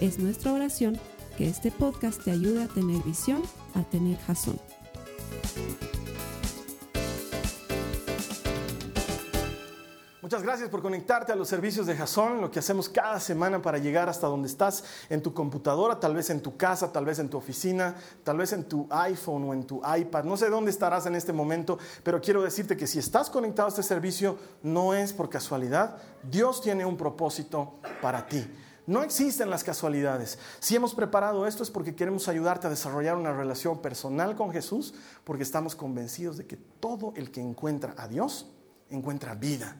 Es nuestra oración que este podcast te ayude a tener visión, a tener jazón. Muchas gracias por conectarte a los servicios de Jason, lo que hacemos cada semana para llegar hasta donde estás, en tu computadora, tal vez en tu casa, tal vez en tu oficina, tal vez en tu iPhone o en tu iPad. No sé dónde estarás en este momento, pero quiero decirte que si estás conectado a este servicio, no es por casualidad. Dios tiene un propósito para ti. No existen las casualidades. Si hemos preparado esto es porque queremos ayudarte a desarrollar una relación personal con Jesús, porque estamos convencidos de que todo el que encuentra a Dios encuentra vida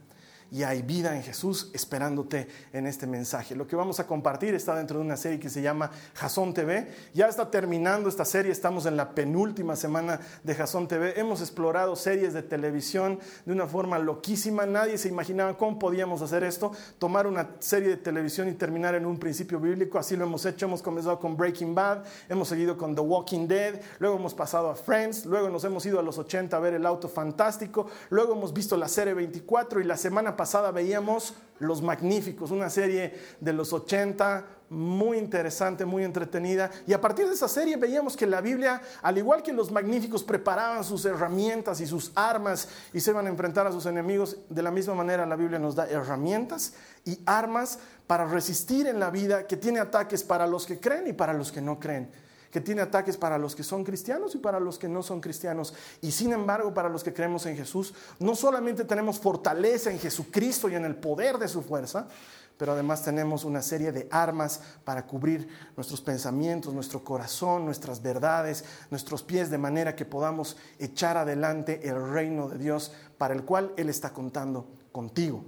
y hay vida en Jesús esperándote en este mensaje. Lo que vamos a compartir está dentro de una serie que se llama Jason TV. Ya está terminando esta serie, estamos en la penúltima semana de Jason TV. Hemos explorado series de televisión de una forma loquísima. Nadie se imaginaba cómo podíamos hacer esto, tomar una serie de televisión y terminar en un principio bíblico. Así lo hemos hecho. Hemos comenzado con Breaking Bad, hemos seguido con The Walking Dead, luego hemos pasado a Friends, luego nos hemos ido a los 80 a ver El Auto Fantástico, luego hemos visto la serie 24 y la semana pasada veíamos Los Magníficos, una serie de los 80 muy interesante, muy entretenida. Y a partir de esa serie veíamos que la Biblia, al igual que los magníficos, preparaban sus herramientas y sus armas y se iban a enfrentar a sus enemigos. De la misma manera la Biblia nos da herramientas y armas para resistir en la vida que tiene ataques para los que creen y para los que no creen que tiene ataques para los que son cristianos y para los que no son cristianos. Y sin embargo, para los que creemos en Jesús, no solamente tenemos fortaleza en Jesucristo y en el poder de su fuerza, pero además tenemos una serie de armas para cubrir nuestros pensamientos, nuestro corazón, nuestras verdades, nuestros pies, de manera que podamos echar adelante el reino de Dios para el cual Él está contando contigo.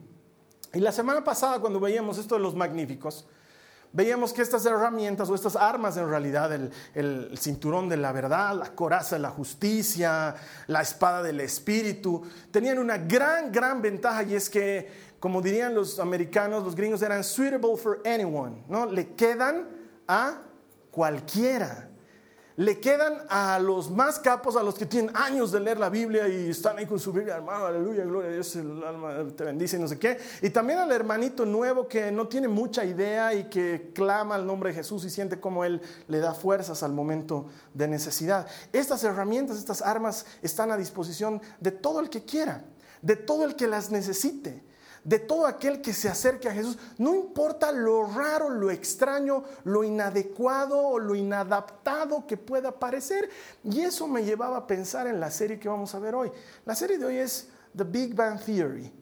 Y la semana pasada, cuando veíamos esto de los magníficos, veíamos que estas herramientas o estas armas en realidad, el, cinturón de la verdad, la coraza de la justicia, la espada del espíritu, tenían una gran, gran ventaja y es que, como dirían los americanos, los gringos eran suitable for anyone, ¿no? Le quedan a cualquiera le quedan a los más capos, a los que tienen años de leer la Biblia y están ahí con su Biblia, hermano, aleluya, gloria a Dios, el alma te bendice y no sé qué. Y también al hermanito nuevo que no tiene mucha idea y que clama al nombre de Jesús y siente como Él le da fuerzas al momento de necesidad. Estas herramientas, estas armas están a disposición de todo el que quiera, de todo el que las necesite de todo aquel que se acerque a Jesús, no importa lo raro, lo extraño, lo inadecuado o lo inadaptado que pueda parecer. Y eso me llevaba a pensar en la serie que vamos a ver hoy. La serie de hoy es The Big Bang Theory.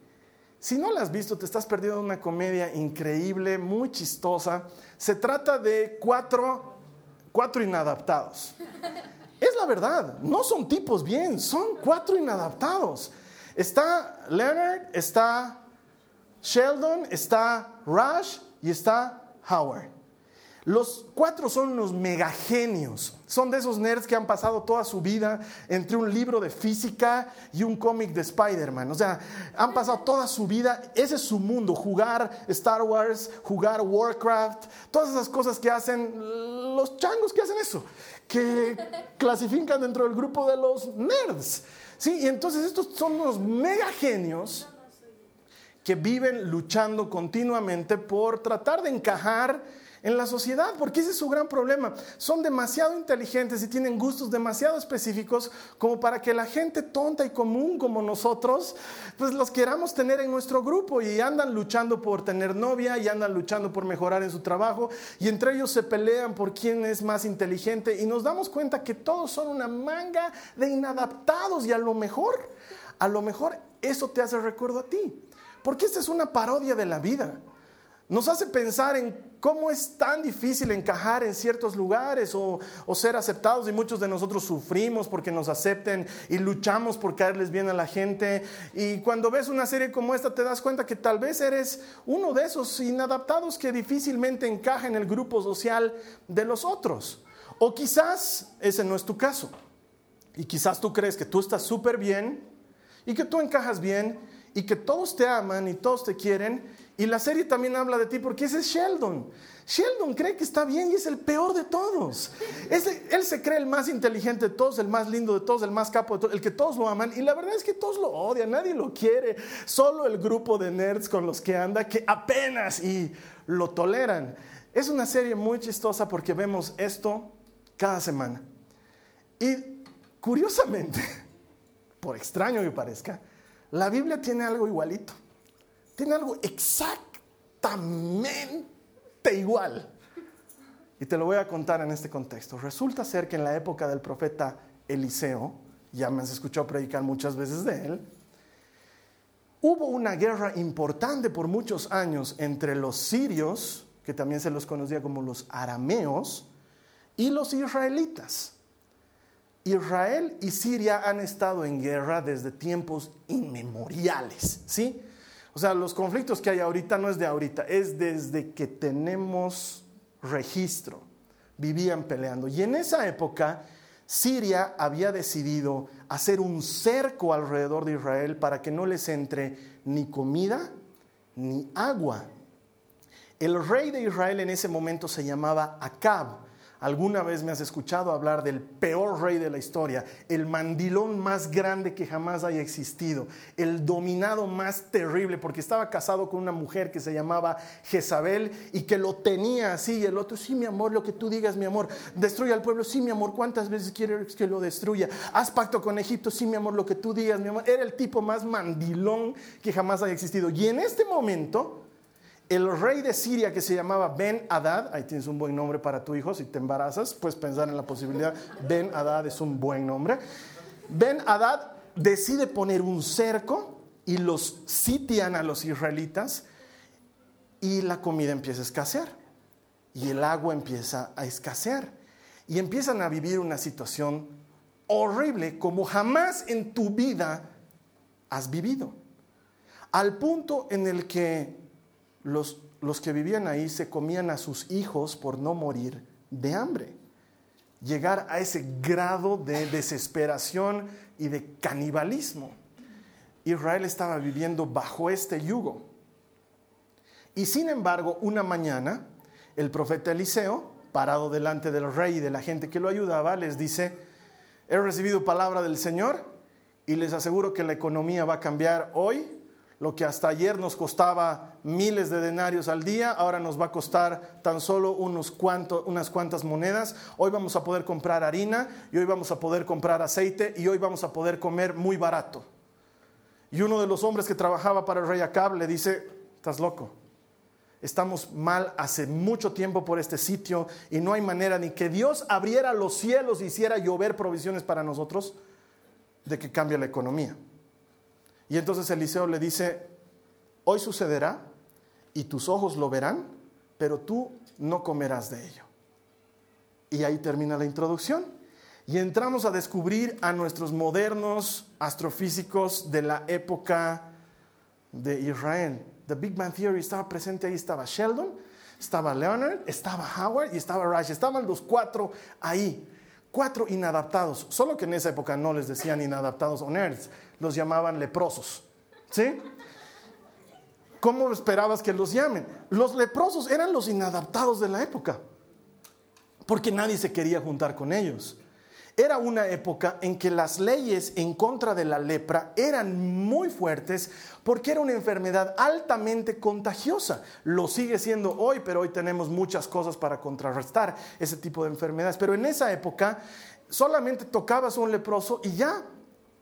Si no la has visto, te estás perdiendo una comedia increíble, muy chistosa. Se trata de cuatro, cuatro inadaptados. Es la verdad, no son tipos bien, son cuatro inadaptados. Está Leonard, está Sheldon, está Rush y está Howard. Los cuatro son unos megagenios. Son de esos nerds que han pasado toda su vida entre un libro de física y un cómic de Spider-Man. O sea, han pasado toda su vida, ese es su mundo, jugar Star Wars, jugar Warcraft, todas esas cosas que hacen los changos que hacen eso, que clasifican dentro del grupo de los nerds. ¿Sí? Y entonces estos son unos megagenios que viven luchando continuamente por tratar de encajar en la sociedad, porque ese es su gran problema. Son demasiado inteligentes y tienen gustos demasiado específicos como para que la gente tonta y común como nosotros, pues los queramos tener en nuestro grupo y andan luchando por tener novia y andan luchando por mejorar en su trabajo y entre ellos se pelean por quién es más inteligente y nos damos cuenta que todos son una manga de inadaptados y a lo mejor, a lo mejor eso te hace recuerdo a ti. Porque esta es una parodia de la vida. Nos hace pensar en cómo es tan difícil encajar en ciertos lugares o, ser aceptados y muchos de nosotros sufrimos porque nos acepten y luchamos por caerles bien a la gente. Y cuando ves una serie como esta te das cuenta que tal vez eres uno de esos inadaptados que difícilmente encaja en el grupo social de los otros. O quizás ese no es tu caso. Y quizás tú crees que tú estás súper bien y que tú encajas bien y que todos te aman y todos te quieren y la serie también habla de ti porque ese es Sheldon. Sheldon cree que está bien y es el peor de todos. él se cree el más inteligente de todos, el más lindo de todos, el más capo de todos, el que todos lo aman. Y la verdad es que todos lo odian, nadie lo quiere. Solo el grupo de nerds con los que anda que apenas y lo toleran. Es una serie muy chistosa porque vemos esto cada semana. Y curiosamente, por extraño que parezca, la Biblia tiene algo igualito tiene algo exactamente igual. Y te lo voy a contar en este contexto. Resulta ser que en la época del profeta Eliseo, ya me has escuchado predicar muchas veces de él, hubo una guerra importante por muchos años entre los sirios, que también se los conocía como los arameos, y los israelitas. Israel y Siria han estado en guerra desde tiempos inmemoriales, ¿sí? O sea, los conflictos que hay ahorita no es de ahorita, es desde que tenemos registro. Vivían peleando. Y en esa época, Siria había decidido hacer un cerco alrededor de Israel para que no les entre ni comida ni agua. El rey de Israel en ese momento se llamaba Acab Alguna vez me has escuchado hablar del peor rey de la historia, el mandilón más grande que jamás haya existido, el dominado más terrible, porque estaba casado con una mujer que se llamaba Jezabel y que lo tenía así, y el otro, sí, mi amor, lo que tú digas, mi amor, destruye al pueblo, sí, mi amor, ¿cuántas veces quieres que lo destruya? Haz pacto con Egipto, sí, mi amor, lo que tú digas, mi amor. Era el tipo más mandilón que jamás haya existido. Y en este momento, el rey de Siria que se llamaba Ben Hadad, ahí tienes un buen nombre para tu hijo, si te embarazas, puedes pensar en la posibilidad, Ben Hadad es un buen nombre. Ben Hadad decide poner un cerco y los sitian a los israelitas y la comida empieza a escasear y el agua empieza a escasear y empiezan a vivir una situación horrible como jamás en tu vida has vivido. Al punto en el que los, que vivían ahí se comían a sus hijos por no morir de hambre. Llegar a ese grado de desesperación y de canibalismo. Israel estaba viviendo bajo este yugo. Y sin embargo, una mañana, el profeta Eliseo, parado delante del rey y de la gente que lo ayudaba, les dice, he recibido palabra del Señor y les aseguro que la economía va a cambiar hoy lo que hasta ayer nos costaba miles de denarios al día, ahora nos va a costar tan solo unos unas cuantas monedas. Hoy vamos a poder comprar harina y hoy vamos a poder comprar aceite y hoy vamos a poder comer muy barato. Y uno de los hombres que trabajaba para el rey Acab le dice, estás loco. Estamos mal hace mucho tiempo por este sitio y no hay manera ni que Dios abriera los cielos y hiciera llover provisiones para nosotros de que cambie la economía. Y entonces Eliseo le dice, hoy sucederá y tus ojos lo verán, pero tú no comerás de ello. Y ahí termina la introducción. Y entramos a descubrir a nuestros modernos astrofísicos de la época de Israel. The Big Bang Theory estaba presente ahí, estaba Sheldon, estaba Leonard, estaba Howard y estaba Rush. Estaban los cuatro ahí, cuatro inadaptados. Solo que en esa época no les decían inadaptados o nerds, los llamaban leprosos. ¿Sí? ¿Cómo esperabas que los llamen? Los leprosos eran los inadaptados de la época, porque nadie se quería juntar con ellos. Era una época en que las leyes en contra de la lepra eran muy fuertes porque era una enfermedad altamente contagiosa. Lo sigue siendo hoy, pero hoy tenemos muchas cosas para contrarrestar ese tipo de enfermedades. Pero en esa época solamente tocabas a un leproso y ya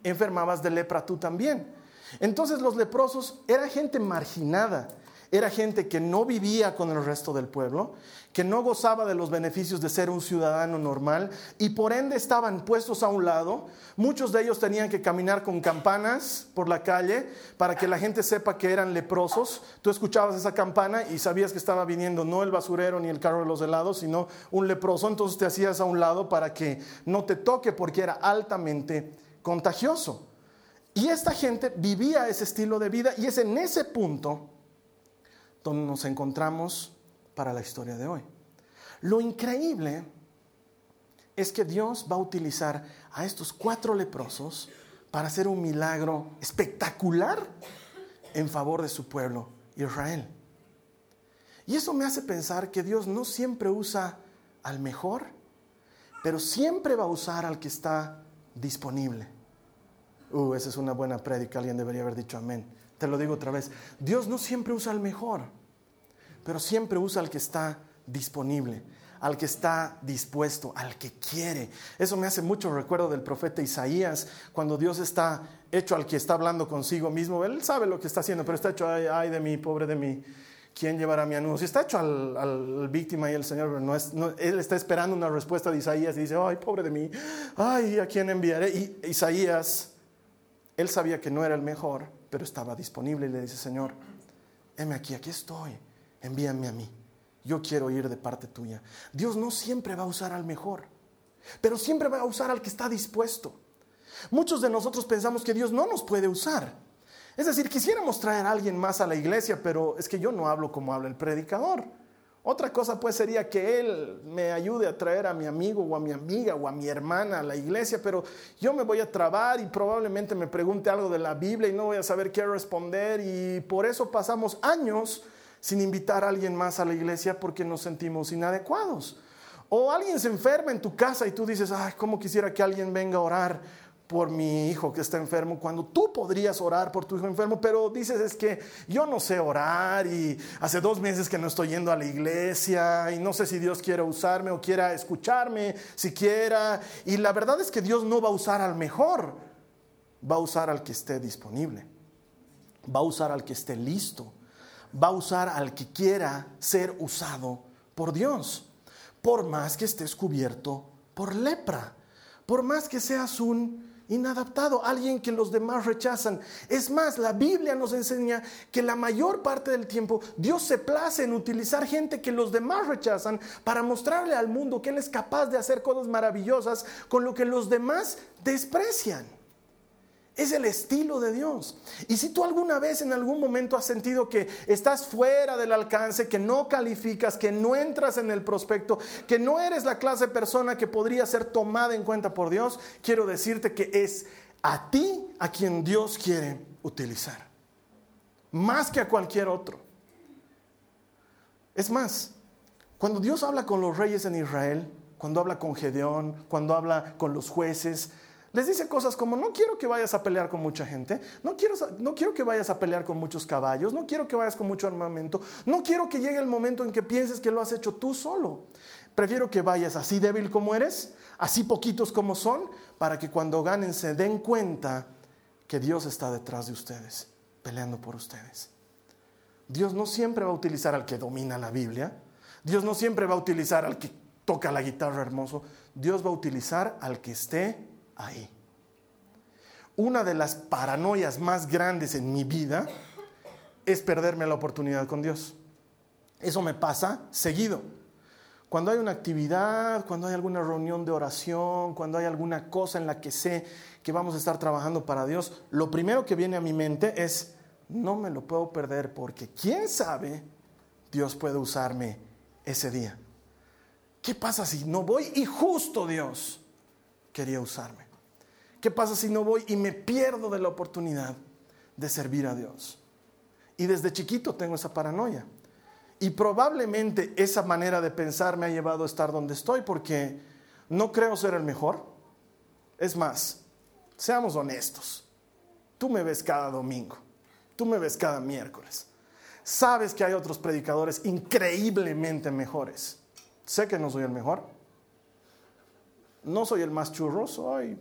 enfermabas de lepra tú también. Entonces los leprosos eran gente marginada, era gente que no vivía con el resto del pueblo, que no gozaba de los beneficios de ser un ciudadano normal y por ende estaban puestos a un lado. Muchos de ellos tenían que caminar con campanas por la calle para que la gente sepa que eran leprosos. Tú escuchabas esa campana y sabías que estaba viniendo no el basurero ni el carro de los helados, sino un leproso. Entonces te hacías a un lado para que no te toque porque era altamente contagioso. Y esta gente vivía ese estilo de vida y es en ese punto donde nos encontramos para la historia de hoy. Lo increíble es que Dios va a utilizar a estos cuatro leprosos para hacer un milagro espectacular en favor de su pueblo, Israel. Y eso me hace pensar que Dios no siempre usa al mejor, pero siempre va a usar al que está disponible. Uh, esa es una buena prédica, alguien debería haber dicho amén. Te lo digo otra vez. Dios no siempre usa al mejor, pero siempre usa al que está disponible, al que está dispuesto, al que quiere. Eso me hace mucho recuerdo del profeta Isaías, cuando Dios está hecho al que está hablando consigo mismo. Él sabe lo que está haciendo, pero está hecho, ay, de mí, pobre de mí. ¿Quién llevará mi anuncio? Está hecho al, víctima y el Señor, no es, él está esperando una respuesta de Isaías y dice, ay, pobre de mí, ay, ¿a quién enviaré? Isaías, él sabía que no era el mejor, pero estaba disponible y le dice, Señor, heme aquí, aquí estoy, envíame a mí. Yo quiero ir de parte tuya. Dios no siempre va a usar al mejor, pero siempre va a usar al que está dispuesto. Muchos de nosotros pensamos que Dios no nos puede usar. Es decir, quisiéramos traer a alguien más a la iglesia, pero es que yo no hablo como habla el predicador. Otra cosa pues sería que Él me ayude a traer a mi amigo o a mi amiga o a mi hermana a la iglesia, pero yo me voy a trabar y probablemente me pregunte algo de la Biblia y no voy a saber qué responder y por eso pasamos años sin invitar a alguien más a la iglesia porque nos sentimos inadecuados. O alguien se enferma en tu casa y tú dices, ay, ¿cómo quisiera que alguien venga a orar? Por mi hijo que está enfermo, cuando tú podrías orar por tu hijo enfermo, pero dices es que yo no sé orar y hace dos meses que no estoy yendo a la iglesia y no sé si Dios quiere usarme o quiera escucharme siquiera. Y la verdad es que Dios no va a usar al mejor, va a usar al que esté disponible, va a usar al que esté listo, va a usar al que quiera ser usado por Dios, por más que estés cubierto por lepra, por más que seas un inadaptado, alguien que los demás rechazan. Es más, la Biblia nos enseña que la mayor parte del tiempo Dios se place en utilizar gente que los demás rechazan para mostrarle al mundo que Él es capaz de hacer cosas maravillosas con lo que los demás desprecian. Es el estilo de Dios. Y si tú alguna vez en algún momento has sentido que estás fuera del alcance, que no calificas, que no entras en el prospecto, que no eres la clase de persona que podría ser tomada en cuenta por Dios, quiero decirte que es a ti a quien Dios quiere utilizar. Más que a cualquier otro. Es más, cuando Dios habla con los reyes en Israel, cuando habla con Gedeón, cuando habla con los jueces, les dice cosas como, no quiero que vayas a pelear con mucha gente, no quiero, no quiero que vayas a pelear con muchos caballos, no quiero que vayas con mucho armamento, no quiero que llegue el momento en que pienses que lo has hecho tú solo. Prefiero que vayas así débil como eres, así poquitos como son, para que cuando ganen se den cuenta que Dios está detrás de ustedes, peleando por ustedes. Dios no siempre va a utilizar al que domina la Biblia, Dios no siempre va a utilizar al que toca la guitarra hermoso, Dios va a utilizar al que esté ahí. Una de las paranoias más grandes en mi vida es perderme la oportunidad con Dios. Eso me pasa seguido. Cuando hay una actividad, cuando hay alguna reunión de oración, cuando hay alguna cosa en la que sé que vamos a estar trabajando para Dios, lo primero que viene a mi mente es, no me lo puedo perder porque quién sabe, Dios puede usarme ese día. ¿Qué pasa si no voy y justo Dios quería usarme? ¿Qué pasa si no voy y me pierdo de la oportunidad de servir a Dios? Y desde chiquito tengo esa paranoia. Y probablemente esa manera de pensar me ha llevado a estar donde estoy porque no creo ser el mejor. Es más, seamos honestos. Tú me ves cada domingo, tú me ves cada miércoles. Sabes que hay otros predicadores increíblemente mejores. Sé que no soy el mejor. No soy el más churro, soy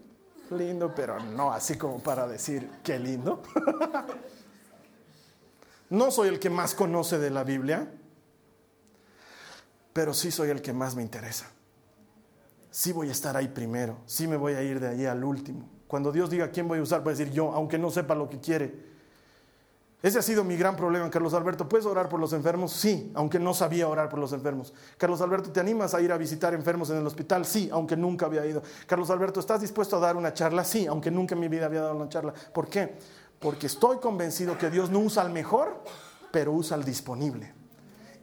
lindo, pero no así como para decir qué lindo. No soy el que más conoce de la Biblia, pero sí soy el que más me interesa. Sí voy a estar ahí primero, sí me voy a ir de ahí al último. Cuando Dios diga quién voy a usar, voy a decir yo, aunque no sepa lo que quiere. Ese ha sido mi gran problema, Carlos Alberto. ¿Puedes orar por los enfermos? Sí, aunque no sabía orar por los enfermos. Carlos Alberto, ¿te animas a ir a visitar enfermos en el hospital? Sí, aunque nunca había ido. Carlos Alberto, ¿estás dispuesto a dar una charla? Sí, aunque nunca en mi vida había dado una charla. ¿Por qué? Porque estoy convencido que Dios no usa al mejor, pero usa al disponible.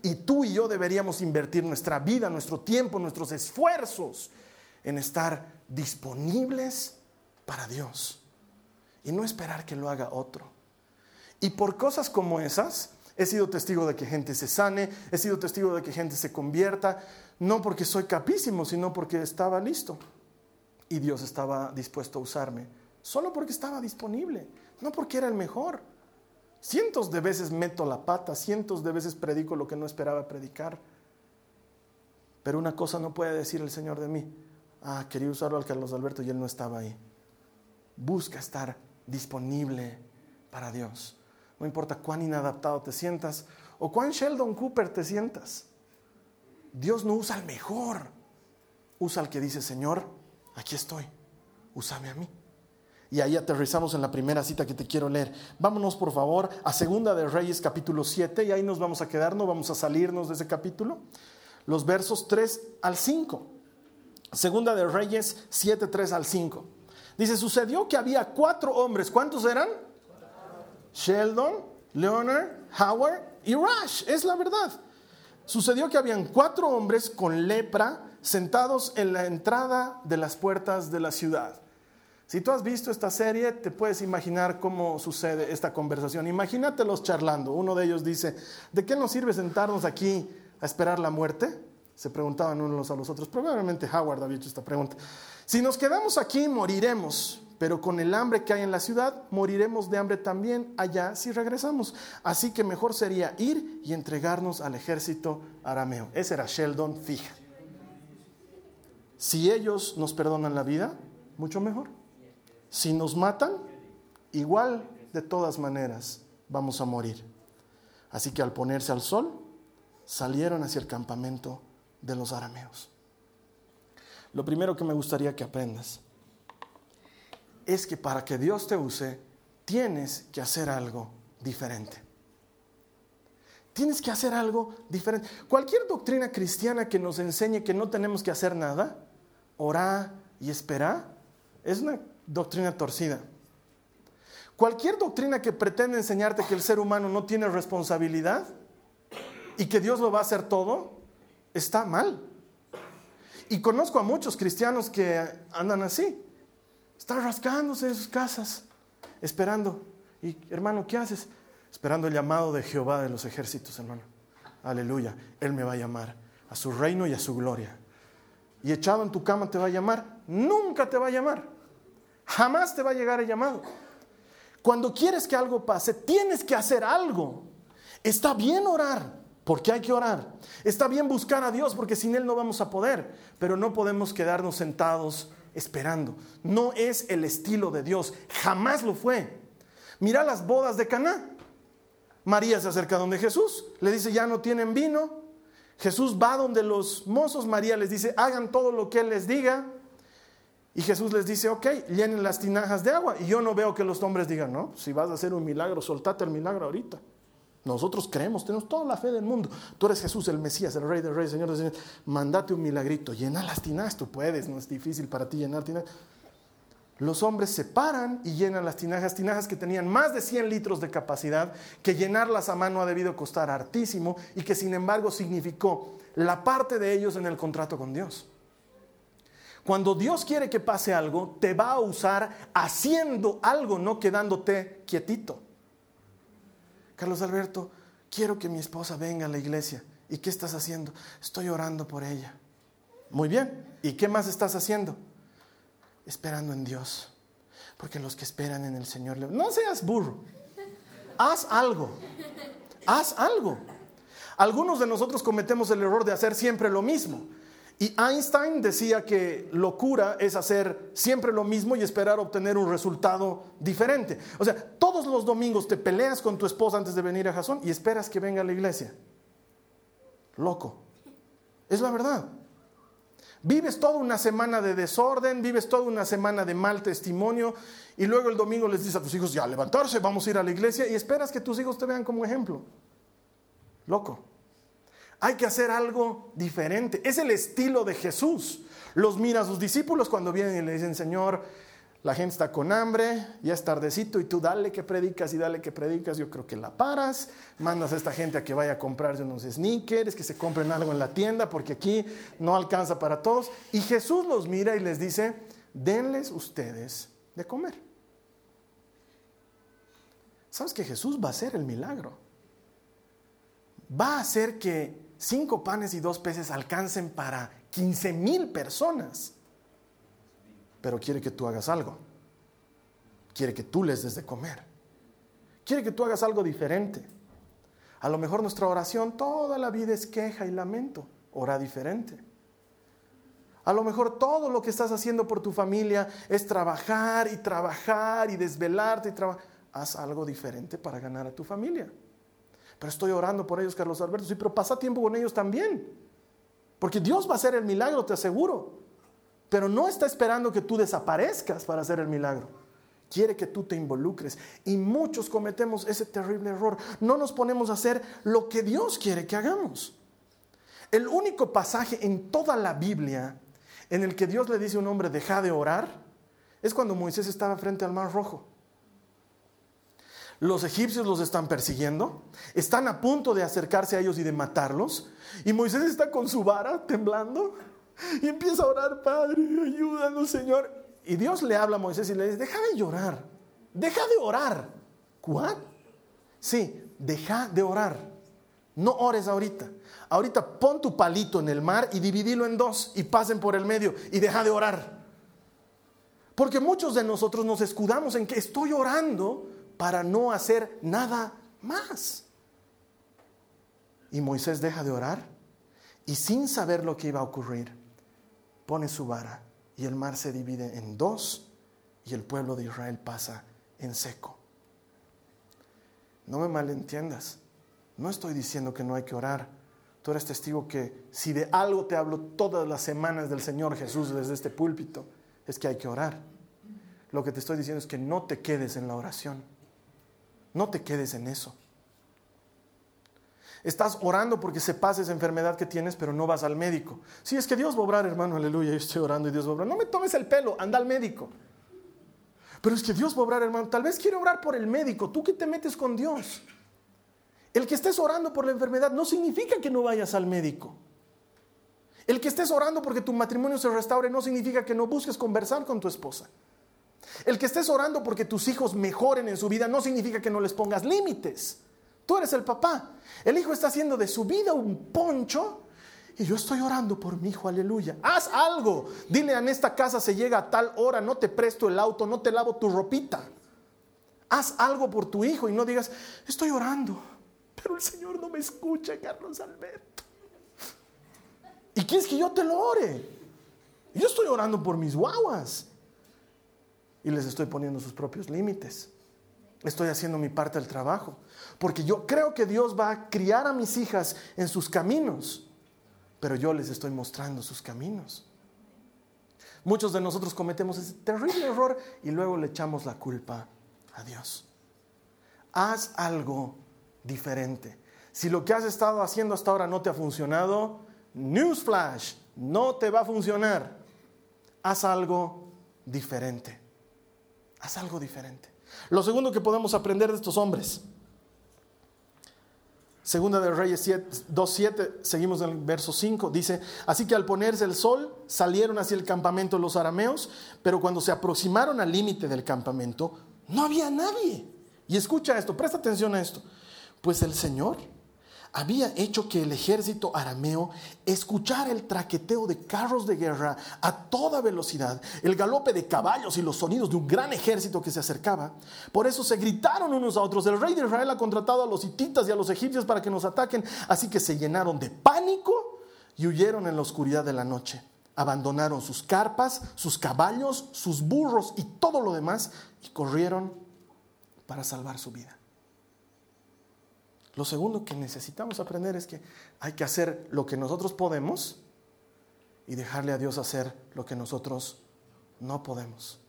Y tú y yo deberíamos invertir nuestra vida, nuestro tiempo, nuestros esfuerzos en estar disponibles para Dios. Y no esperar que lo haga otro. Y por cosas como esas, he sido testigo de que gente se sane, he sido testigo de que gente se convierta, no porque soy capísimo, sino porque estaba listo. Y Dios estaba dispuesto a usarme, solo porque estaba disponible, no porque era el mejor. Cientos de veces meto la pata, cientos de veces predico lo que no esperaba predicar. Pero una cosa no puede decir el Señor de mí. Ah, quería usarlo al Carlos Alberto y él no estaba ahí. Busca estar disponible para Dios. No importa cuán inadaptado te sientas o cuán Sheldon Cooper te sientas. Dios no usa al mejor. Usa al que dice, Señor, aquí estoy. Úsame a mí. Y ahí aterrizamos en la primera cita que te quiero leer. Vámonos por favor a Segunda de Reyes capítulo 7 y ahí nos vamos a quedar, no vamos a salirnos de ese capítulo. Los versos 3 al 5. Segunda de Reyes 7, 3 al 5. Dice, sucedió que había cuatro hombres. ¿Cuántos eran? Sheldon, Leonard, Howard y Rush. Es la verdad. Sucedió que habían cuatro hombres con lepra sentados en la entrada de las puertas de la ciudad. Si tú has visto esta serie, te puedes imaginar cómo sucede esta conversación. Imagínatelos charlando. Uno de ellos dice, ¿de qué nos sirve sentarnos aquí a esperar la muerte? Se preguntaban unos a los otros. Probablemente Howard había hecho esta pregunta. Si nos quedamos aquí, moriremos pero con el hambre que hay en la ciudad, moriremos de hambre también allá si regresamos. Así que mejor sería ir y entregarnos al ejército arameo. Ese era Sheldon fija. Si ellos nos perdonan la vida, mucho mejor. Si nos matan, igual de todas maneras vamos a morir. Así que al ponerse al sol, salieron hacia el campamento de los arameos. Lo primero que me gustaría que aprendas es que para que Dios te use, tienes que hacer algo diferente. Tienes que hacer algo diferente. Cualquier doctrina cristiana que nos enseñe que no tenemos que hacer nada, orar y esperar, es una doctrina torcida. Cualquier doctrina que pretende enseñarte que el ser humano no tiene responsabilidad y que Dios lo va a hacer todo, está mal. Y conozco a muchos cristianos que andan así. Está rascándose en sus casas, esperando. Y hermano, ¿qué haces? Esperando el llamado de Jehová de los ejércitos, hermano. Aleluya. Él me va a llamar a su reino y a su gloria. Y echado en tu cama te va a llamar. Nunca te va a llamar. Jamás te va a llegar el llamado. Cuando quieres que algo pase, tienes que hacer algo. Está bien orar, porque hay que orar. Está bien buscar a Dios, porque sin Él no vamos a poder. Pero no podemos quedarnos sentados esperando. No es el estilo de Dios, jamás lo fue. Mira las bodas de Caná. María se acerca donde Jesús, le dice, ya no tienen vino. Jesús va donde los mozos, María les dice, hagan todo lo que Él les diga. Y Jesús les dice, ok, llenen las tinajas de agua. Y yo no veo que los hombres digan, no, si vas a hacer un milagro, soltate el milagro ahorita. Nosotros creemos, tenemos toda la fe del mundo. Tú eres Jesús, el Mesías, el Rey del Rey, Señor del Señor. Mandate un milagrito, llena las tinajas, tú puedes, no es difícil para ti llenar tinajas. Los hombres se paran y llenan las tinajas, tinajas que tenían más de 100 litros de capacidad, que llenarlas a mano ha debido costar hartísimo y que sin embargo significó la parte de ellos en el contrato con Dios. Cuando Dios quiere que pase algo, te va a usar haciendo algo, no quedándote quietito. Carlos Alberto, quiero que mi esposa venga a la iglesia. ¿Y qué estás haciendo? Estoy orando por ella. Muy bien. ¿Y qué más estás haciendo? Esperando en Dios. Porque los que esperan en el Señor, no seas burro. Haz algo. Haz algo. Algunos de nosotros cometemos el error de hacer siempre lo mismo. Y Einstein decía que locura es hacer siempre lo mismo y esperar obtener un resultado diferente. O sea, todos los domingos te peleas con tu esposa antes de venir a Jasón y esperas que venga a la iglesia. Loco. Es la verdad. Vives toda una semana de desorden, vives toda una semana de mal testimonio y luego el domingo les dices a tus hijos, ya levantarse, vamos a ir a la iglesia y esperas que tus hijos te vean como ejemplo. Loco. Hay que hacer algo diferente. Es el estilo de Jesús. Los mira a sus discípulos cuando vienen y le dicen, Señor, la gente está con hambre, ya es tardecito y tú dale que predicas y dale que predicas, yo creo que la paras, mandas a esta gente a que vaya a comprarse unos sneakers, que se compren algo en la tienda porque aquí no alcanza para todos. Y Jesús los mira y les dice, denles ustedes de comer. ¿Sabes que Jesús va a hacer el milagro? Va a hacer que cinco panes y dos peces alcancen para 15 mil personas. Pero quiere que tú hagas algo. Quiere que tú les des de comer. Quiere que tú hagas algo diferente. A lo mejor nuestra oración toda la vida es queja y lamento. Ora diferente. A lo mejor todo lo que estás haciendo por tu familia es trabajar y trabajar y desvelarte y trabajar. Haz algo diferente para ganar a tu familia. Pero estoy orando por ellos, Carlos Alberto. Sí, pero pasa tiempo con ellos también. Porque Dios va a hacer el milagro, te aseguro. Pero no está esperando que tú desaparezcas para hacer el milagro. Quiere que tú te involucres. Y muchos cometemos ese terrible error. No nos ponemos a hacer lo que Dios quiere que hagamos. El único pasaje en toda la Biblia en el que Dios le dice a un hombre, deja de orar, es cuando Moisés estaba frente al mar rojo. Los egipcios los están persiguiendo, están a punto de acercarse a ellos y de matarlos. Y Moisés está con su vara temblando y empieza a orar, Padre, ayúdanos, Señor. Y Dios le habla a Moisés y le dice, deja de llorar, deja de orar. ¿Cuál? Sí, deja de orar. No ores ahorita. Ahorita pon tu palito en el mar y dividilo en dos y pasen por el medio y deja de orar. Porque muchos de nosotros nos escudamos en que estoy orando para no hacer nada más. Y Moisés deja de orar y sin saber lo que iba a ocurrir, pone su vara y el mar se divide en dos y el pueblo de Israel pasa en seco. No me malentiendas, no estoy diciendo que no hay que orar. Tú eres testigo que si de algo te hablo todas las semanas del Señor Jesús desde este púlpito, es que hay que orar. Lo que te estoy diciendo es que no te quedes en la oración. No te quedes en eso. Estás orando porque se pase esa enfermedad que tienes, pero no vas al médico. Si es que Dios va a obrar, hermano, aleluya, yo estoy orando y Dios va a obrar. No me tomes el pelo, anda al médico. Pero es que Dios va a obrar, hermano. Tal vez quiere obrar por el médico. ¿Tú qué te metes con Dios? El que estés orando por la enfermedad no significa que no vayas al médico. El que estés orando porque tu matrimonio se restaure no significa que no busques conversar con tu esposa. El que estés orando porque tus hijos mejoren en su vida no significa que no les pongas límites. Tú eres el papá. El hijo está haciendo de su vida un poncho y yo estoy orando por mi hijo, aleluya. Haz algo. Dile en esta casa se llega a tal hora, no te presto el auto, no te lavo tu ropita. Haz algo por tu hijo y no digas, estoy orando, pero el Señor no me escucha, Carlos Alberto. ¿Y quieres que yo te lo ore? Yo estoy orando por mis guaguas y les estoy poniendo sus propios límites. Estoy haciendo mi parte del trabajo. Porque yo creo que Dios va a criar a mis hijas en sus caminos, pero yo les estoy mostrando sus caminos. Muchos de nosotros cometemos ese terrible error y luego le echamos la culpa a Dios. Haz algo diferente. Si lo que has estado haciendo hasta ahora no te ha funcionado, newsflash, no te va a funcionar. Haz algo diferente. Haz algo diferente. Lo segundo que podemos aprender de estos hombres. Segunda de Reyes 2.7, seguimos en el verso 5, dice, así que al ponerse el sol salieron hacia el campamento los arameos, pero cuando se aproximaron al límite del campamento, no había nadie. Y escucha esto, presta atención a esto. Pues el Señor había hecho que el ejército arameo escuchara el traqueteo de carros de guerra a toda velocidad, el galope de caballos y los sonidos de un gran ejército que se acercaba. Por eso se gritaron unos a otros, el rey de Israel ha contratado a los hititas y a los egipcios para que nos ataquen, así que se llenaron de pánico y huyeron en la oscuridad de la noche. Abandonaron sus carpas, sus caballos, sus burros y todo lo demás y corrieron para salvar su vida. Lo segundo que necesitamos aprender es que hay que hacer lo que nosotros podemos y dejarle a Dios hacer lo que nosotros no podemos.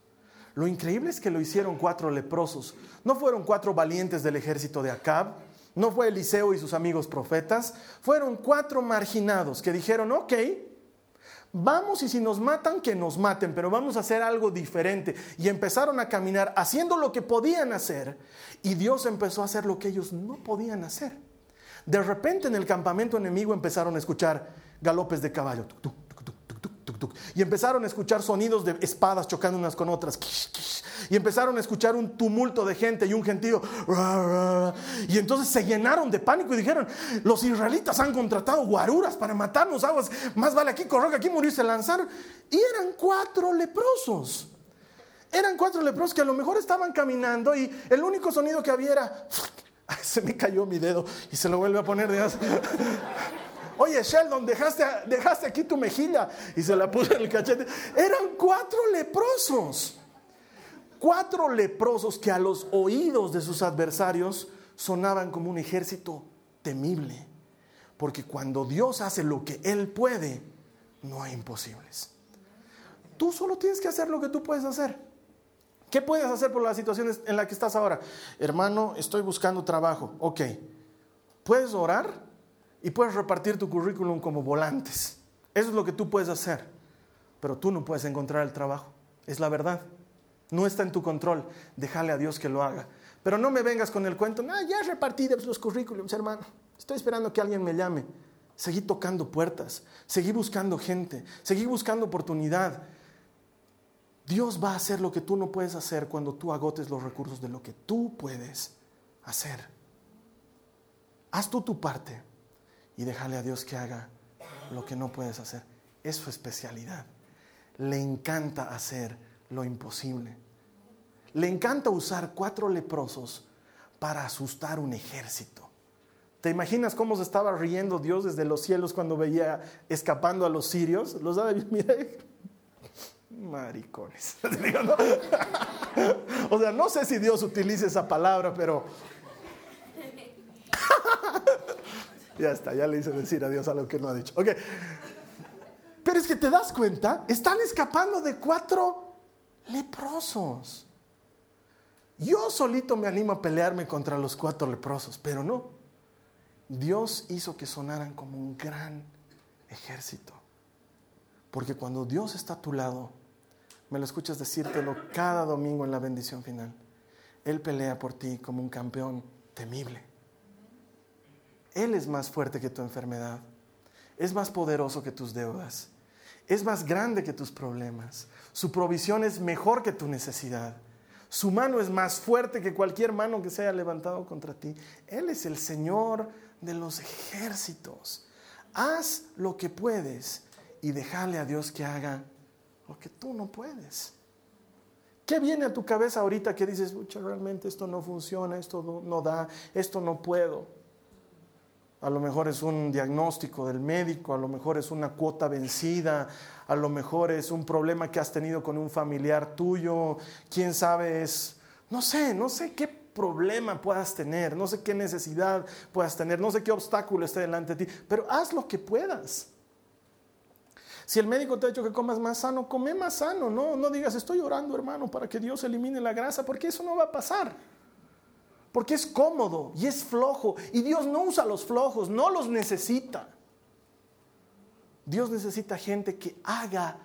Lo increíble es que lo hicieron cuatro leprosos. No fueron cuatro valientes del ejército de Acab, no fue Eliseo y sus amigos profetas, fueron cuatro marginados que dijeron, ok, vamos y si nos matan, que nos maten, pero vamos a hacer algo diferente. Y empezaron a caminar haciendo lo que podían hacer y Dios empezó a hacer lo que ellos no podían hacer. De repente en el campamento enemigo empezaron a escuchar galopes de caballo. Y empezaron a escuchar sonidos de espadas chocando unas con otras. Y empezaron a escuchar un tumulto de gente y un gentío. Y entonces se llenaron de pánico y dijeron, los israelitas han contratado guaruras para matarnos. Aguas, más vale aquí correr que aquí morir. Se lanzaron. Y eran cuatro leprosos. Eran cuatro leprosos que a lo mejor estaban caminando y el único sonido que había era... Se me cayó mi dedo y se lo vuelve a poner de Oye, Sheldon, dejaste, dejaste aquí tu mejilla y se la puso en el cachete. Eran cuatro leprosos. Cuatro leprosos que a los oídos de sus adversarios sonaban como un ejército temible. Porque cuando Dios hace lo que Él puede, no hay imposibles. Tú solo tienes que hacer lo que tú puedes hacer. ¿Qué puedes hacer por la situación en la que estás ahora? Hermano, estoy buscando trabajo. Ok. ¿Puedes orar? Y puedes repartir tu currículum como volantes. Eso es lo que tú puedes hacer. Pero tú no puedes encontrar el trabajo. Es la verdad. No está en tu control. Déjale a Dios que lo haga. Pero no me vengas con el cuento, no, ya repartí los currículums, hermano. Estoy esperando que alguien me llame. Seguí tocando puertas, seguí buscando gente, seguí buscando oportunidad. Dios va a hacer lo que tú no puedes hacer cuando tú agotes los recursos de lo que tú puedes hacer. Haz tú tu parte y déjale a Dios que haga lo que no puedes hacer. Es su especialidad. Le encanta hacer lo imposible. Le encanta usar cuatro leprosos para asustar un ejército. ¿Te imaginas cómo se estaba riendo Dios desde los cielos cuando veía escapando a los sirios? Los da de mira, maricones. o sea, no sé si Dios utiliza esa palabra, pero Ya está, ya le hice decir adiós a lo que no ha dicho. Ok. Pero es que te das cuenta, están escapando de cuatro leprosos. Yo solito me animo a pelearme contra los cuatro leprosos, pero no. Dios hizo que sonaran como un gran ejército. Porque cuando Dios está a tu lado, me lo escuchas decírtelo cada domingo en la bendición final. Él pelea por ti como un campeón temible. Él es más fuerte que tu enfermedad, es más poderoso que tus deudas, es más grande que tus problemas, su provisión es mejor que tu necesidad. Su mano es más fuerte que cualquier mano que se haya levantado contra ti. Él es el Señor de los ejércitos. Haz lo que puedes y déjale a Dios que haga lo que tú no puedes. ¿Qué viene a tu cabeza ahorita que dices, realmente esto no funciona, esto no, no da, esto no puedo? A lo mejor es un diagnóstico del médico, a lo mejor es una cuota vencida, a lo mejor es un problema que has tenido con un familiar tuyo, quién sabe es, no sé, no sé qué problema puedas tener, no sé qué necesidad puedas tener, no sé qué obstáculo esté delante de ti, pero haz lo que puedas. Si el médico te ha dicho que comas más sano, come más sano, no, no digas estoy orando hermano para que Dios elimine la grasa, porque eso no va a pasar porque es cómodo y es flojo. Y Dios no usa los flojos, no los necesita. Dios necesita gente que haga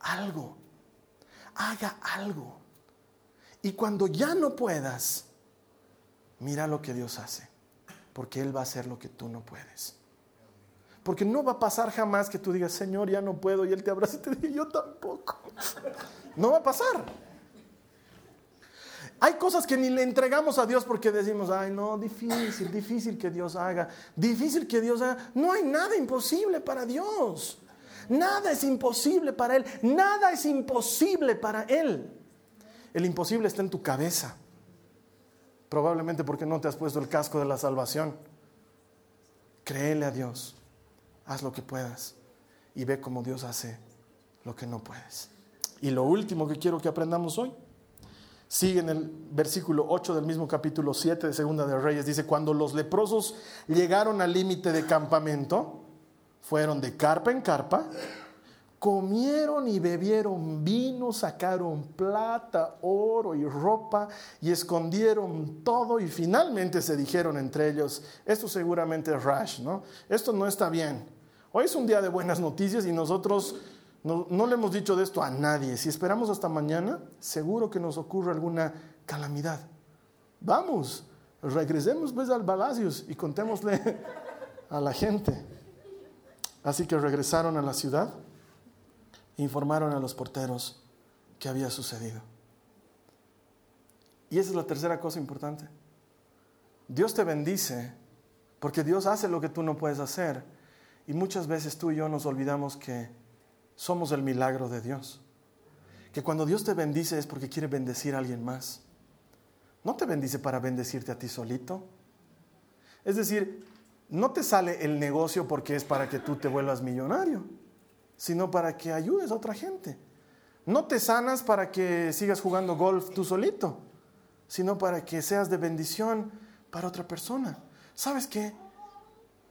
algo, haga algo. Y cuando ya no puedas, mira lo que Dios hace, porque Él va a hacer lo que tú no puedes. Porque no va a pasar jamás que tú digas, Señor, ya no puedo, y Él te abraza y te diga, yo tampoco. No va a pasar. Hay cosas que ni le entregamos a Dios porque decimos, ay, no, difícil, difícil que Dios haga, difícil que Dios haga. No hay nada imposible para Dios. Nada es imposible para Él. Nada es imposible para Él. El imposible está en tu cabeza. Probablemente porque no te has puesto el casco de la salvación. Créele a Dios. Haz lo que puedas. y ve cómo Dios hace lo que no puedes. Y lo último que quiero que aprendamos hoy, sigue en el versículo 8 del mismo capítulo 7 de Segunda de Reyes, dice, cuando los leprosos llegaron al límite de campamento, fueron de carpa en carpa, comieron y bebieron vino, sacaron plata, oro y ropa y escondieron todo y finalmente se dijeron entre ellos, esto seguramente es rash, ¿no? Esto no está bien. Hoy es un día de buenas noticias y nosotros no, le hemos dicho de esto a nadie. Si esperamos hasta mañana, seguro que nos ocurre alguna calamidad. Vamos, regresemos pues al Palacios y contémosle a la gente. Así que regresaron a la ciudad informaron a los porteros que había sucedido. Y esa es la tercera cosa importante. Dios te bendice porque Dios hace lo que tú no puedes hacer. Y muchas veces tú y yo nos olvidamos que somos el milagro de Dios. Que cuando Dios te bendice es porque quiere bendecir a alguien más. No te bendice para bendecirte a ti solito. Es decir, no te sale el negocio porque es para que tú te vuelvas millonario sino para que ayudes a otra gente. No te sanas para que sigas jugando golf tú solito, sino para que seas de bendición para otra persona. ¿Sabes qué?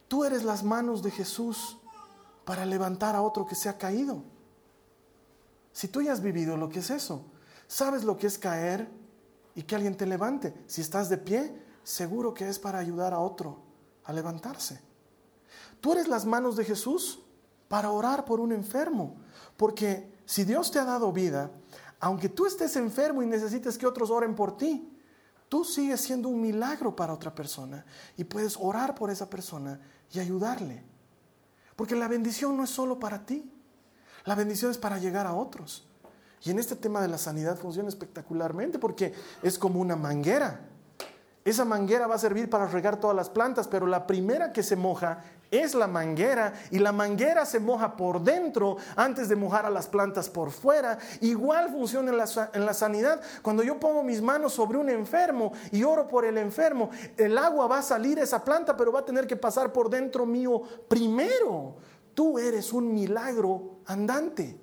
Tú eres las manos de Jesús para levantar a otro que se ha caído. Si tú ya has vivido lo que es eso, sabes lo que es caer y que alguien te levante. Si estás de pie, seguro que es para ayudar a otro a levantarse. Tú eres las manos de Jesús para orar por un enfermo. Porque si Dios te ha dado vida, aunque tú estés enfermo y necesites que otros oren por ti, tú sigues siendo un milagro para otra persona y puedes orar por esa persona y ayudarle. Porque la bendición no es solo para ti, la bendición es para llegar a otros. Y en este tema de la sanidad funciona espectacularmente porque es como una manguera. Esa manguera va a servir para regar todas las plantas, pero la primera que se moja es la manguera y la manguera se moja por dentro antes de mojar a las plantas por fuera. Igual funciona en la, en la, sanidad. Cuando yo pongo mis manos sobre un enfermo y oro por el enfermo, el agua va a salir a esa planta, pero va a tener que pasar por dentro mío primero. Tú eres un milagro andante.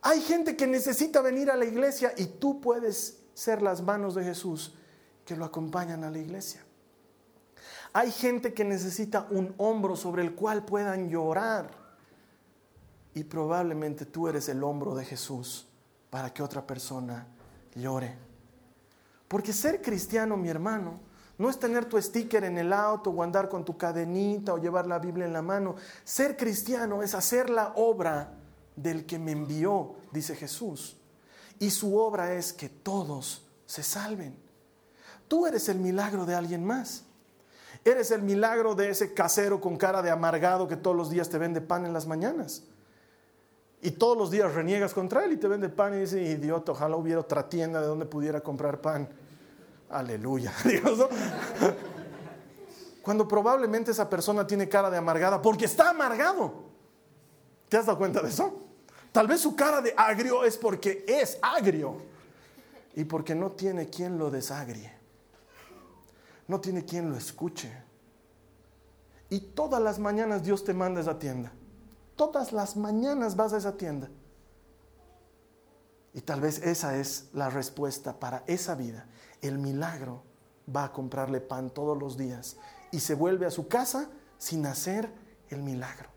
Hay gente que necesita venir a la iglesia y tú puedes ser las manos de Jesús que lo acompañan a la iglesia. Hay gente que necesita un hombro sobre el cual puedan llorar. Y probablemente tú eres el hombro de Jesús para que otra persona llore. Porque ser cristiano, mi hermano, no es tener tu sticker en el auto o andar con tu cadenita o llevar la Biblia en la mano. Ser cristiano es hacer la obra del que me envió, dice Jesús. Y su obra es que todos se salven. Tú eres el milagro de alguien más. Eres el milagro de ese casero con cara de amargado que todos los días te vende pan en las mañanas. Y todos los días reniegas contra él y te vende pan y dice, idiota, ojalá hubiera otra tienda de donde pudiera comprar pan. Aleluya. Cuando probablemente esa persona tiene cara de amargada porque está amargado. ¿Te has dado cuenta de eso? Tal vez su cara de agrio es porque es agrio y porque no tiene quien lo desagrie no tiene quien lo escuche. Y todas las mañanas Dios te manda a esa tienda. Todas las mañanas vas a esa tienda. Y tal vez esa es la respuesta para esa vida. El milagro va a comprarle pan todos los días y se vuelve a su casa sin hacer el milagro.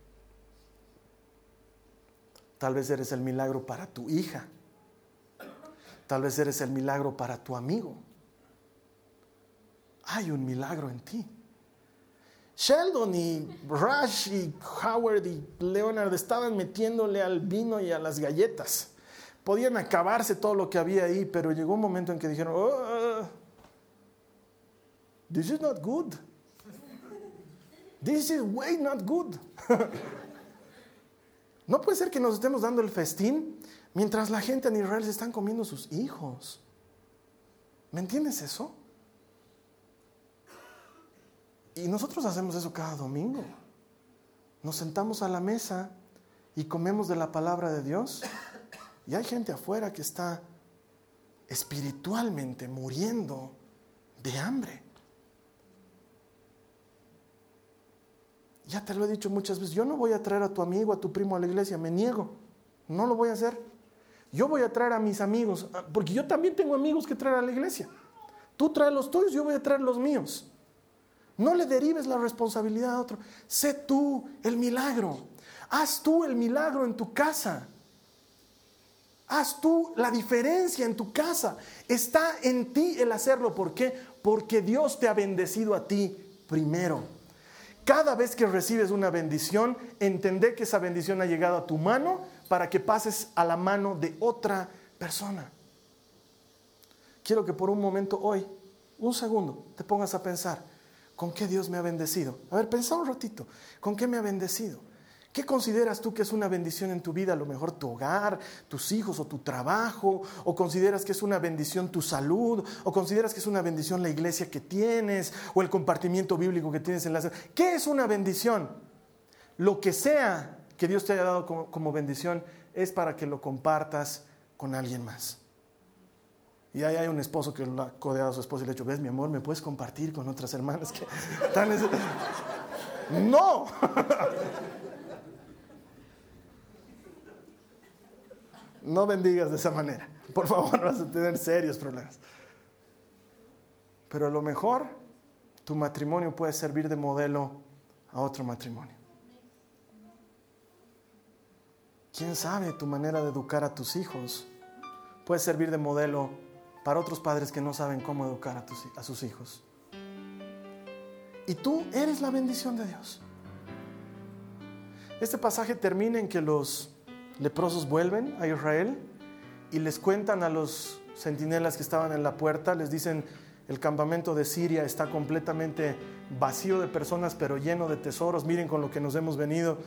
Tal vez eres el milagro para tu hija. Tal vez eres el milagro para tu amigo hay un milagro en ti. Sheldon y Rush y Howard y Leonard estaban metiéndole al vino y a las galletas. Podían acabarse todo lo que había ahí, pero llegó un momento en que dijeron, oh, this is not good. This is way not good. no puede ser que nos estemos dando el festín mientras la gente en Israel se están comiendo sus hijos. ¿Me entiendes eso? Y nosotros hacemos eso cada domingo. Nos sentamos a la mesa y comemos de la palabra de Dios. Y hay gente afuera que está espiritualmente muriendo de hambre. Ya te lo he dicho muchas veces, yo no voy a traer a tu amigo, a tu primo a la iglesia, me niego, no lo voy a hacer. Yo voy a traer a mis amigos, ah, porque yo también tengo amigos que traer a la iglesia. Tú traes los tuyos, yo voy a traer los míos. No le derives la responsabilidad a otro. Sé tú el milagro. Haz tú el milagro en tu casa. Haz tú la diferencia en tu casa. Está en ti el hacerlo. ¿Por qué? Porque Dios te ha bendecido a ti primero. Cada vez que recibes una bendición, entendé que esa bendición ha llegado a tu mano para que pases a la mano de otra persona. Quiero que por un momento hoy, un segundo, te pongas a pensar, ¿con qué Dios me ha bendecido? A ver, pensá un ratito, ¿con qué me ha bendecido? ¿Qué consideras tú que es una bendición en tu vida? A lo mejor tu hogar, tus hijos o tu trabajo, o consideras que es una bendición tu salud, o consideras que es una bendición la iglesia que tienes, o el compartimiento bíblico que tienes en la... ¿Qué es una bendición? Lo que sea que Dios te haya dado como, bendición es para que lo compartas con alguien más. Y ahí hay un esposo que lo ha codeado a su esposa y le ha dicho, ves mi amor, ¿me puedes compartir con otras hermanas que están... No. No bendigas de esa manera. Por favor, vas a tener serios problemas. Pero a lo mejor tu matrimonio puede servir de modelo a otro matrimonio. ¿Quién sabe tu manera de educar a tus hijos? Puede servir de modelo para otros padres que no saben cómo educar a, a sus hijos. Y tú eres la bendición de Dios. Este pasaje termina en que los leprosos vuelven a Israel y les cuentan a los centinelas que estaban en la puerta, les dicen, el campamento de Siria está completamente vacío de personas, pero lleno de tesoros, miren con lo que nos hemos venido.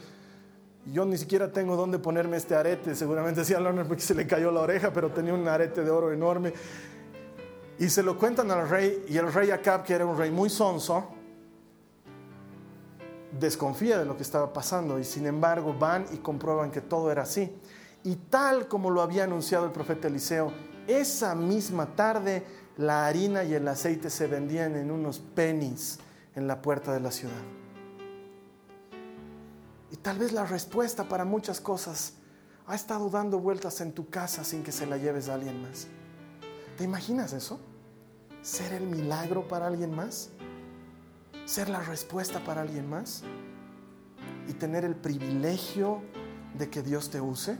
Yo ni siquiera tengo dónde ponerme este arete, seguramente decía Lerner porque se le cayó la oreja, pero tenía un arete de oro enorme. Y se lo cuentan al rey, y el rey Acab, que era un rey muy sonso, desconfía de lo que estaba pasando, y sin embargo van y comprueban que todo era así. Y tal como lo había anunciado el profeta Eliseo, esa misma tarde la harina y el aceite se vendían en unos pennies en la puerta de la ciudad. Y tal vez la respuesta para muchas cosas ha estado dando vueltas en tu casa sin que se la lleves a alguien más. ¿Te imaginas eso? ¿Ser el milagro para alguien más? ¿Ser la respuesta para alguien más? ¿Y tener el privilegio de que Dios te use?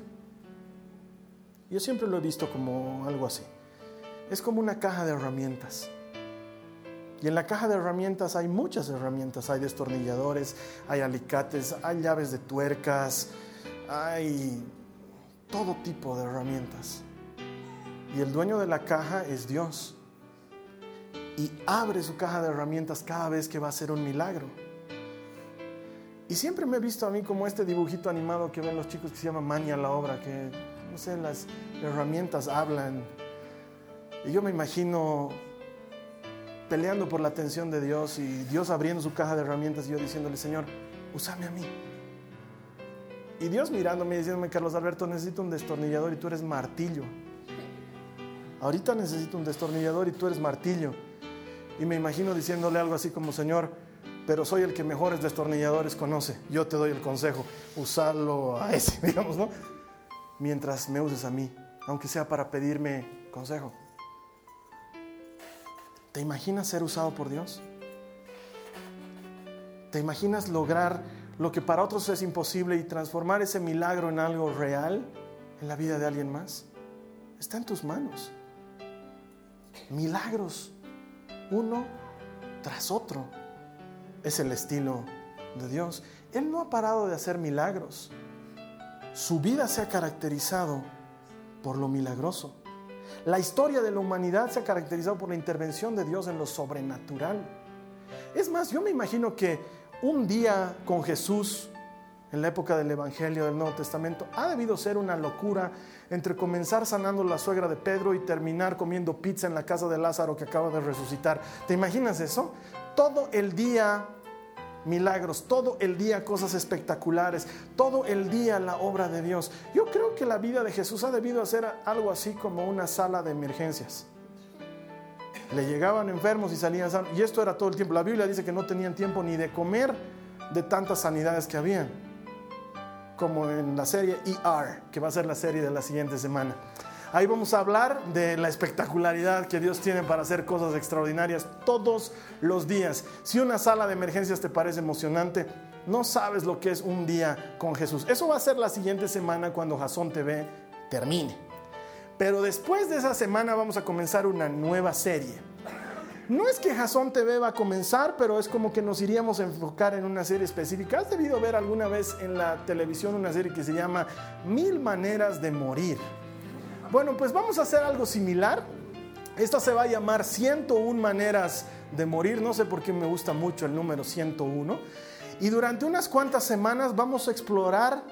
Yo siempre lo he visto como algo así. Es como una caja de herramientas. Y en la caja de herramientas hay muchas herramientas. Hay destornilladores, hay alicates, hay llaves de tuercas, hay todo tipo de herramientas. Y el dueño de la caja es Dios. Y abre su caja de herramientas cada vez que va a hacer un milagro. Y siempre me he visto a mí como este dibujito animado que ven los chicos que se llama Mania la obra, que no sé, las herramientas hablan. Y yo me imagino peleando por la atención de Dios y Dios abriendo su caja de herramientas y yo diciéndole, Señor, úsame a mí. Y Dios mirándome y diciéndome, Carlos Alberto, necesito un destornillador y tú eres martillo. Ahorita necesito un destornillador y tú eres martillo. Y me imagino diciéndole algo así como, Señor, pero soy el que mejores destornilladores conoce. Yo te doy el consejo, usarlo a ese, digamos, ¿no? Mientras me uses a mí, aunque sea para pedirme consejo. ¿Te imaginas ser usado por Dios? ¿Te imaginas lograr lo que para otros es imposible y transformar ese milagro en algo real en la vida de alguien más? Está en tus manos. Milagros, uno tras otro. Es el estilo de Dios. Él no ha parado de hacer milagros. Su vida se ha caracterizado por lo milagroso. La historia de la humanidad se ha caracterizado por la intervención de Dios en lo sobrenatural. Es más, yo me imagino que un día con Jesús, en la época del Evangelio del Nuevo Testamento, ha debido ser una locura entre comenzar sanando la suegra de Pedro y terminar comiendo pizza en la casa de Lázaro que acaba de resucitar. ¿Te imaginas eso? Todo el día milagros, todo el día cosas espectaculares, todo el día la obra de Dios. Yo creo que la vida de Jesús ha debido ser algo así como una sala de emergencias. Le llegaban enfermos y salían sanos. Y esto era todo el tiempo. La Biblia dice que no tenían tiempo ni de comer de tantas sanidades que habían, como en la serie ER, que va a ser la serie de la siguiente semana. Ahí vamos a hablar de la espectacularidad que Dios tiene para hacer cosas extraordinarias todos los días. Si una sala de emergencias te parece emocionante, no sabes lo que es un día con Jesús. Eso va a ser la siguiente semana cuando Jason TV termine. Pero después de esa semana vamos a comenzar una nueva serie. No es que Jason TV va a comenzar, pero es como que nos iríamos a enfocar en una serie específica. ¿Has debido ver alguna vez en la televisión una serie que se llama Mil Maneras de Morir? Bueno, pues vamos a hacer algo similar. Esta se va a llamar 101 maneras de morir. No sé por qué me gusta mucho el número 101. Y durante unas cuantas semanas vamos a explorar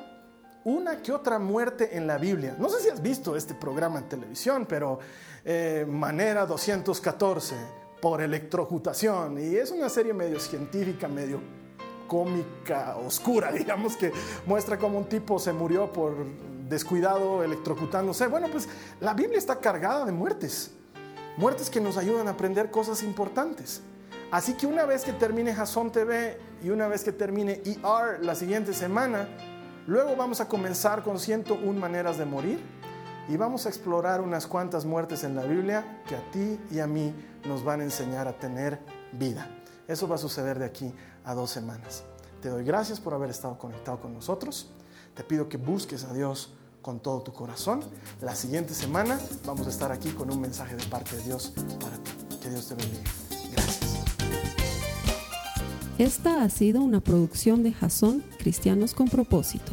una que otra muerte en la Biblia. No sé si has visto este programa en televisión, pero eh, Manera 214 por electrocutación. Y es una serie medio científica, medio cómica, oscura, digamos, que muestra cómo un tipo se murió por descuidado, electrocutándose. Bueno, pues la Biblia está cargada de muertes. Muertes que nos ayudan a aprender cosas importantes. Así que una vez que termine Jason TV y una vez que termine ER la siguiente semana, luego vamos a comenzar con 101 maneras de morir y vamos a explorar unas cuantas muertes en la Biblia que a ti y a mí nos van a enseñar a tener vida. Eso va a suceder de aquí a dos semanas. Te doy gracias por haber estado conectado con nosotros. Te pido que busques a Dios con todo tu corazón. La siguiente semana vamos a estar aquí con un mensaje de parte de Dios para ti. Que Dios te bendiga. Gracias. Esta ha sido una producción de Jason Cristianos con propósito.